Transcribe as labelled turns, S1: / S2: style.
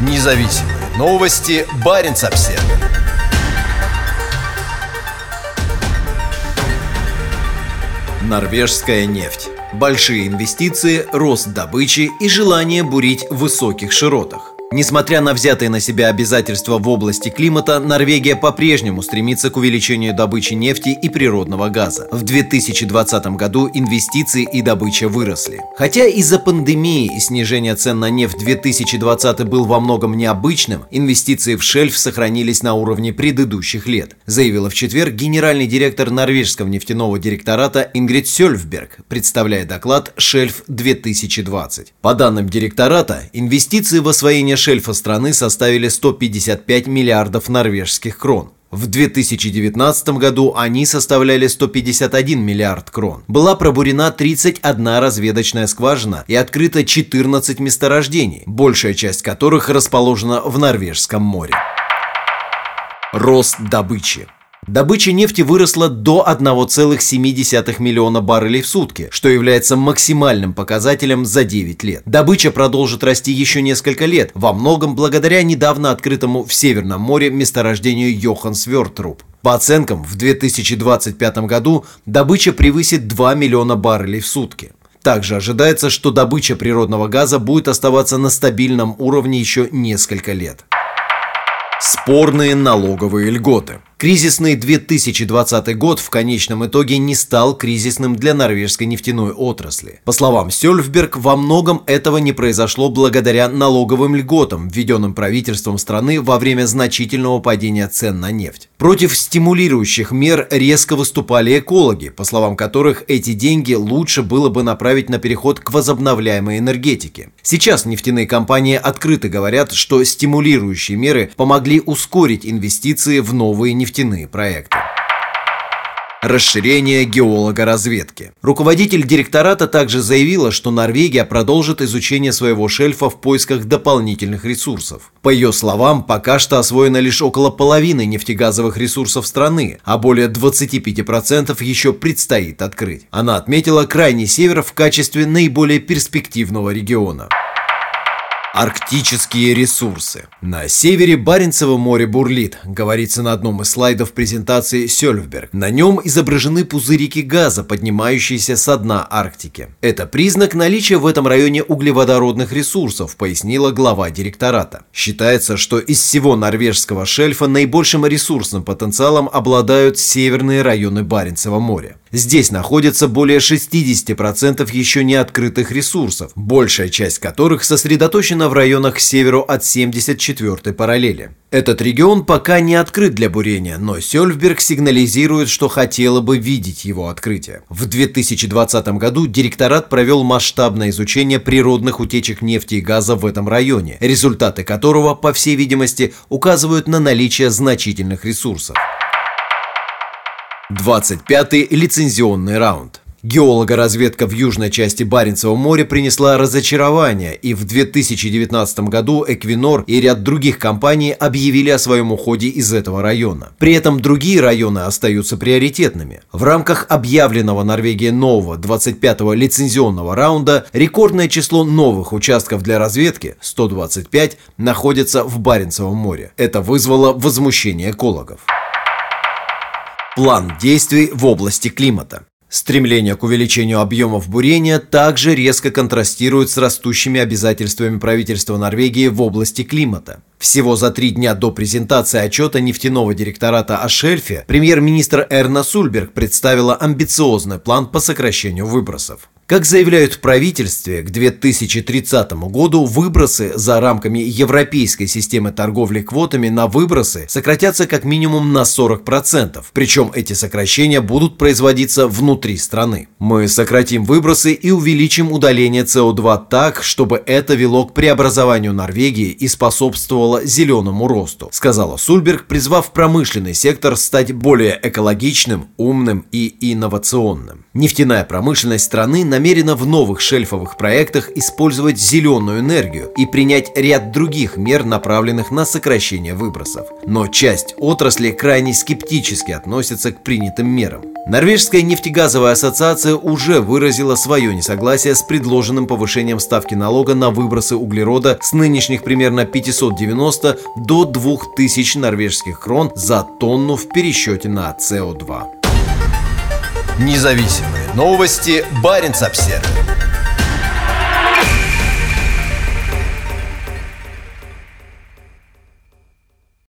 S1: Независимые новости. Барин обсерва Норвежская нефть. Большие инвестиции, рост добычи и желание бурить в высоких широтах. Несмотря на взятые на себя обязательства в области климата, Норвегия по-прежнему стремится к увеличению добычи нефти и природного газа. В 2020 году инвестиции и добыча выросли. Хотя из-за пандемии и снижения цен на нефть 2020 был во многом необычным, инвестиции в шельф сохранились на уровне предыдущих лет, заявила в четверг генеральный директор норвежского нефтяного директората Ингрид Сёльфберг, представляя доклад «Шельф 2020». По данным директората, инвестиции в освоение шельфа страны составили 155 миллиардов норвежских крон. В 2019 году они составляли 151 миллиард крон. Была пробурена 31 разведочная скважина и открыто 14 месторождений, большая часть которых расположена в Норвежском море. Рост добычи. Добыча нефти выросла до 1,7 миллиона баррелей в сутки, что является максимальным показателем за 9 лет. Добыча продолжит расти еще несколько лет, во многом благодаря недавно открытому в Северном море месторождению Йохансвёртруп. По оценкам, в 2025 году добыча превысит 2 миллиона баррелей в сутки. Также ожидается, что добыча природного газа будет оставаться на стабильном уровне еще несколько лет. Спорные налоговые льготы. Кризисный 2020 год в конечном итоге не стал кризисным для норвежской нефтяной отрасли. По словам Сёльфберг, во многом этого не произошло благодаря налоговым льготам, введенным правительством страны во время значительного падения цен на нефть. Против стимулирующих мер резко выступали экологи, по словам которых эти деньги лучше было бы направить на переход к возобновляемой энергетике. Сейчас нефтяные компании открыто говорят, что стимулирующие меры помогли ускорить инвестиции в новые нефтяные нефтяные проекты. Расширение геологоразведки. Руководитель директората также заявила, что Норвегия продолжит изучение своего шельфа в поисках дополнительных ресурсов. По ее словам, пока что освоено лишь около половины нефтегазовых ресурсов страны, а более 25% еще предстоит открыть. Она отметила крайний север в качестве наиболее перспективного региона. Арктические ресурсы. На севере Баренцево море бурлит, говорится на одном из слайдов презентации Сёльфберг. На нем изображены пузырики газа, поднимающиеся со дна Арктики. Это признак наличия в этом районе углеводородных ресурсов, пояснила глава директората. Считается, что из всего норвежского шельфа наибольшим ресурсным потенциалом обладают северные районы Баренцева моря. Здесь находится более 60% еще не открытых ресурсов, большая часть которых сосредоточена в районах к северу от 74-й параллели. Этот регион пока не открыт для бурения, но Сёльфберг сигнализирует, что хотела бы видеть его открытие. В 2020 году директорат провел масштабное изучение природных утечек нефти и газа в этом районе, результаты которого, по всей видимости, указывают на наличие значительных ресурсов. 25-й лицензионный раунд. Геологоразведка в южной части Баренцева моря принесла разочарование, и в 2019 году Эквинор и ряд других компаний объявили о своем уходе из этого района. При этом другие районы остаются приоритетными. В рамках объявленного Норвегией нового 25-го лицензионного раунда рекордное число новых участков для разведки, 125, находится в Баренцевом море. Это вызвало возмущение экологов. План действий в области климата. Стремление к увеличению объемов бурения также резко контрастирует с растущими обязательствами правительства Норвегии в области климата. Всего за три дня до презентации отчета нефтяного директората о шельфе премьер-министр Эрна Сульберг представила амбициозный план по сокращению выбросов. Как заявляют в правительстве, к 2030 году выбросы за рамками европейской системы торговли квотами на выбросы сократятся как минимум на 40%, причем эти сокращения будут производиться внутри страны. Мы сократим выбросы и увеличим удаление СО2 так, чтобы это вело к преобразованию Норвегии и способствовало зеленому росту, сказала Сульберг, призвав промышленный сектор стать более экологичным, умным и инновационным. Нефтяная промышленность страны намерена в новых шельфовых проектах использовать зеленую энергию и принять ряд других мер, направленных на сокращение выбросов. Но часть отрасли крайне скептически относится к принятым мерам. Норвежская нефтегазовая ассоциация уже выразила свое несогласие с предложенным повышением ставки налога на выбросы углерода с нынешних примерно 590 до 2000 норвежских крон за тонну в пересчете на СО2.
S2: Независимые новости. Барин обсервис